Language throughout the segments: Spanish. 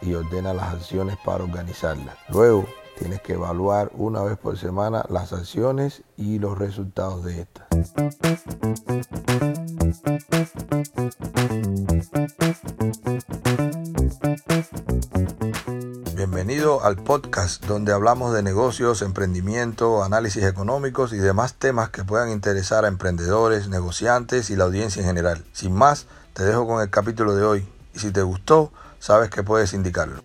y ordena las acciones para organizarlas. Luego, tienes que evaluar una vez por semana las acciones y los resultados de estas. Bienvenido al podcast donde hablamos de negocios, emprendimiento, análisis económicos y demás temas que puedan interesar a emprendedores, negociantes y la audiencia en general. Sin más, te dejo con el capítulo de hoy y si te gustó, sabes que puedes indicarlo.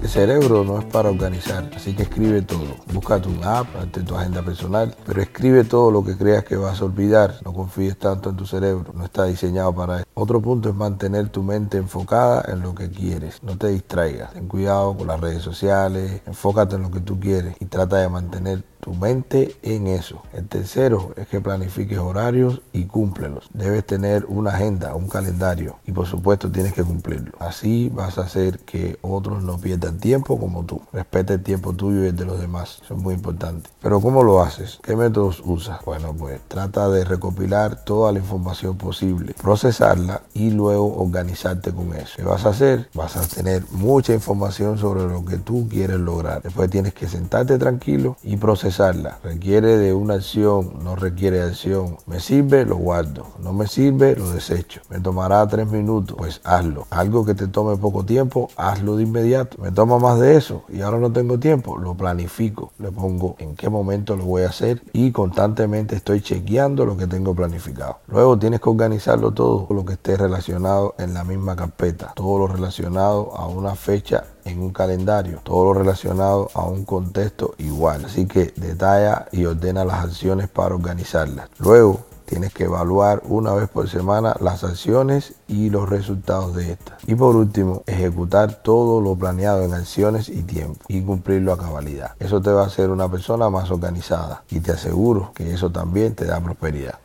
El cerebro no es para organizar, así que escribe todo. Búscate un app, hazte tu agenda personal, pero escribe todo lo que creas que vas a olvidar. No confíes tanto en tu cerebro, no está diseñado para eso. Otro punto es mantener tu mente enfocada en lo que quieres. No te distraigas. Ten cuidado con las redes sociales, enfócate en lo que tú quieres y trata de mantener tu mente en eso. El tercero es que planifiques horarios y cúmplelos. Debes tener una agenda, un calendario y por supuesto tienes que cumplirlo. Así vas a hacer que otros no pierdan tiempo como tú. Respeta el tiempo tuyo y el de los demás. Eso es muy importante. Pero ¿cómo lo haces? ¿Qué métodos usas? Bueno, pues trata de recopilar toda la información posible, procesarla y luego organizarte con eso. ¿Qué vas a hacer? Vas a tener mucha información sobre lo que tú quieres lograr. Después tienes que sentarte tranquilo y procesar Requiere de una acción, no requiere acción. Me sirve, lo guardo. No me sirve, lo desecho. Me tomará tres minutos, pues hazlo. Algo que te tome poco tiempo, hazlo de inmediato. Me toma más de eso y ahora no tengo tiempo, lo planifico. Le pongo en qué momento lo voy a hacer y constantemente estoy chequeando lo que tengo planificado. Luego tienes que organizarlo todo, lo que esté relacionado en la misma carpeta. Todo lo relacionado a una fecha en un calendario, todo lo relacionado a un contexto igual. Así que detalla y ordena las acciones para organizarlas. Luego tienes que evaluar una vez por semana las acciones y los resultados de estas. Y por último, ejecutar todo lo planeado en acciones y tiempo y cumplirlo a cabalidad. Eso te va a hacer una persona más organizada y te aseguro que eso también te da prosperidad.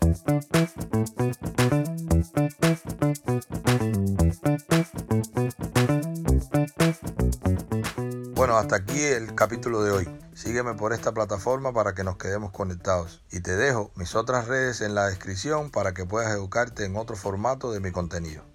Bueno, hasta aquí el capítulo de hoy. Sígueme por esta plataforma para que nos quedemos conectados. Y te dejo mis otras redes en la descripción para que puedas educarte en otro formato de mi contenido.